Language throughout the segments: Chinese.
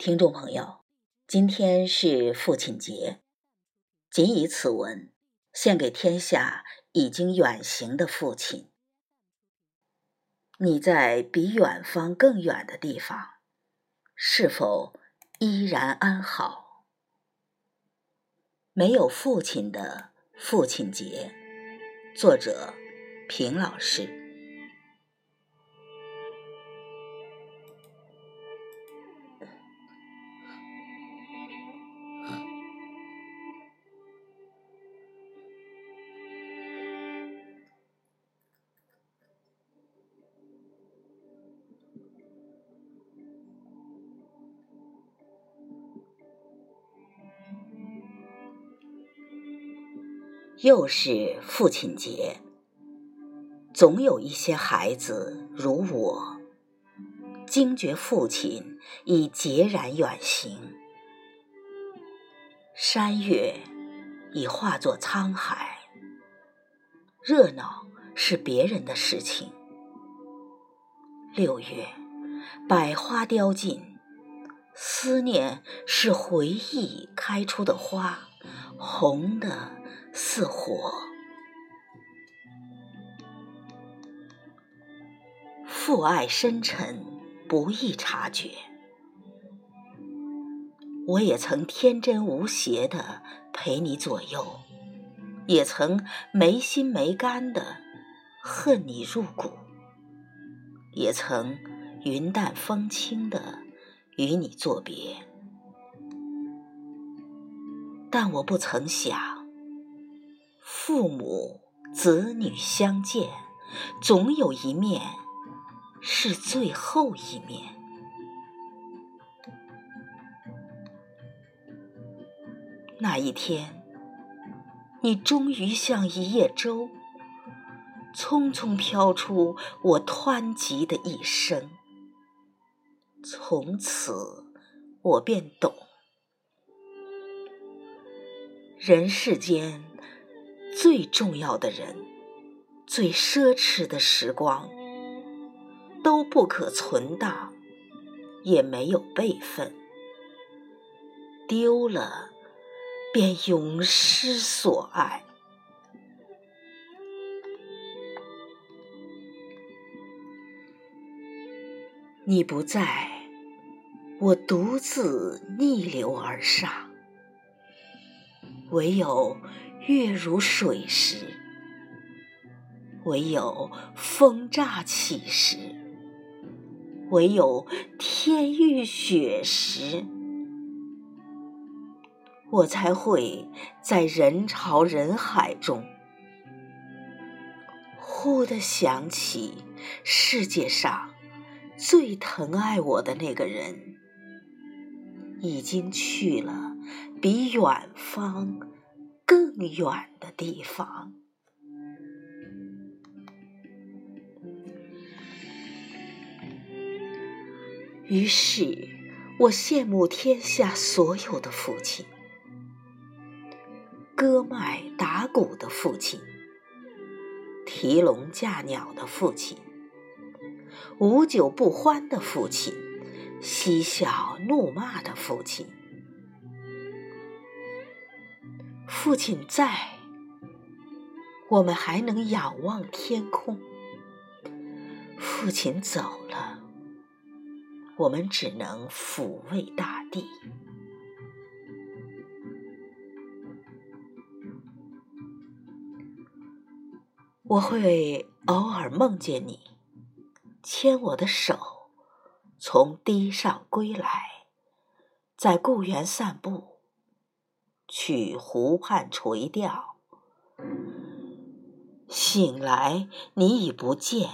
听众朋友，今天是父亲节，谨以此文献给天下已经远行的父亲。你在比远方更远的地方，是否依然安好？没有父亲的父亲节，作者平老师。又是父亲节，总有一些孩子如我，惊觉父亲已孑然远行，山月已化作沧海，热闹是别人的事情。六月，百花凋尽，思念是回忆开出的花，红的。似火，父爱深沉，不易察觉。我也曾天真无邪的陪你左右，也曾没心没肝的恨你入骨，也曾云淡风轻的与你作别，但我不曾想。父母子女相见，总有一面是最后一面。那一天，你终于像一叶舟，匆匆飘出我湍急的一生。从此，我便懂，人世间。最重要的人，最奢侈的时光，都不可存档，也没有备份，丢了便永失所爱。你不在，我独自逆流而上，唯有。月如水时，唯有风乍起时，唯有天欲雪时，我才会在人潮人海中，忽地想起世界上最疼爱我的那个人，已经去了比远方。更远的地方。于是，我羡慕天下所有的父亲：割麦打谷的父亲，提笼架鸟的父亲，无酒不欢的父亲，嬉笑怒骂的父亲。父亲在，我们还能仰望天空；父亲走了，我们只能抚慰大地。我会偶尔梦见你，牵我的手，从堤上归来，在故园散步。去湖畔垂钓，醒来你已不见，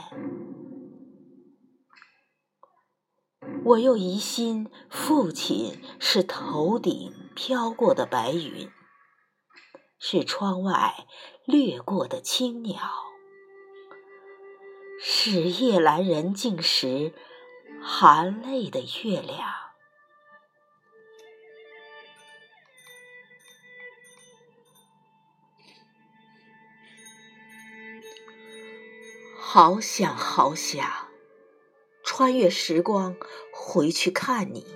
我又疑心父亲是头顶飘过的白云，是窗外掠过的青鸟，是夜阑人静时含泪的月亮。好想好想，穿越时光回去看你，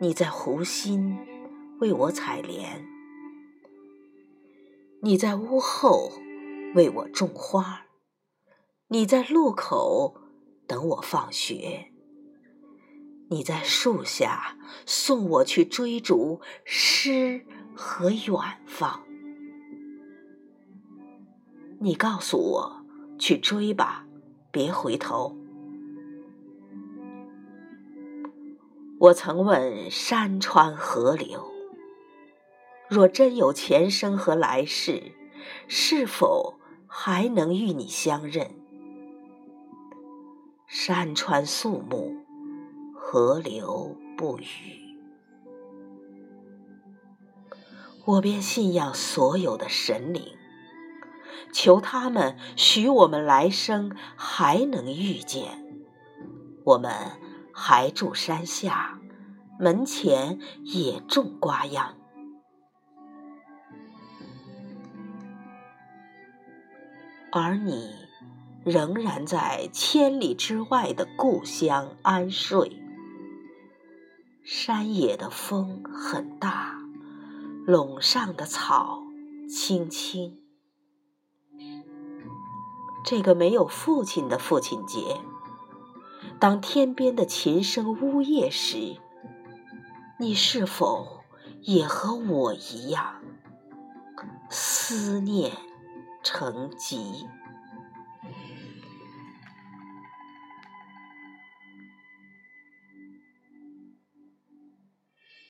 你在湖心为我采莲，你在屋后为我种花，你在路口等我放学，你在树下送我去追逐诗和远方。你告诉我去追吧，别回头。我曾问山川河流，若真有前生和来世，是否还能与你相认？山川肃穆，河流不语，我便信仰所有的神灵，求他们许我们来生还能遇见。我们。还住山下，门前也种瓜秧，而你仍然在千里之外的故乡安睡。山野的风很大，垄上的草青青。这个没有父亲的父亲节。当天边的琴声呜咽时，你是否也和我一样思念成疾？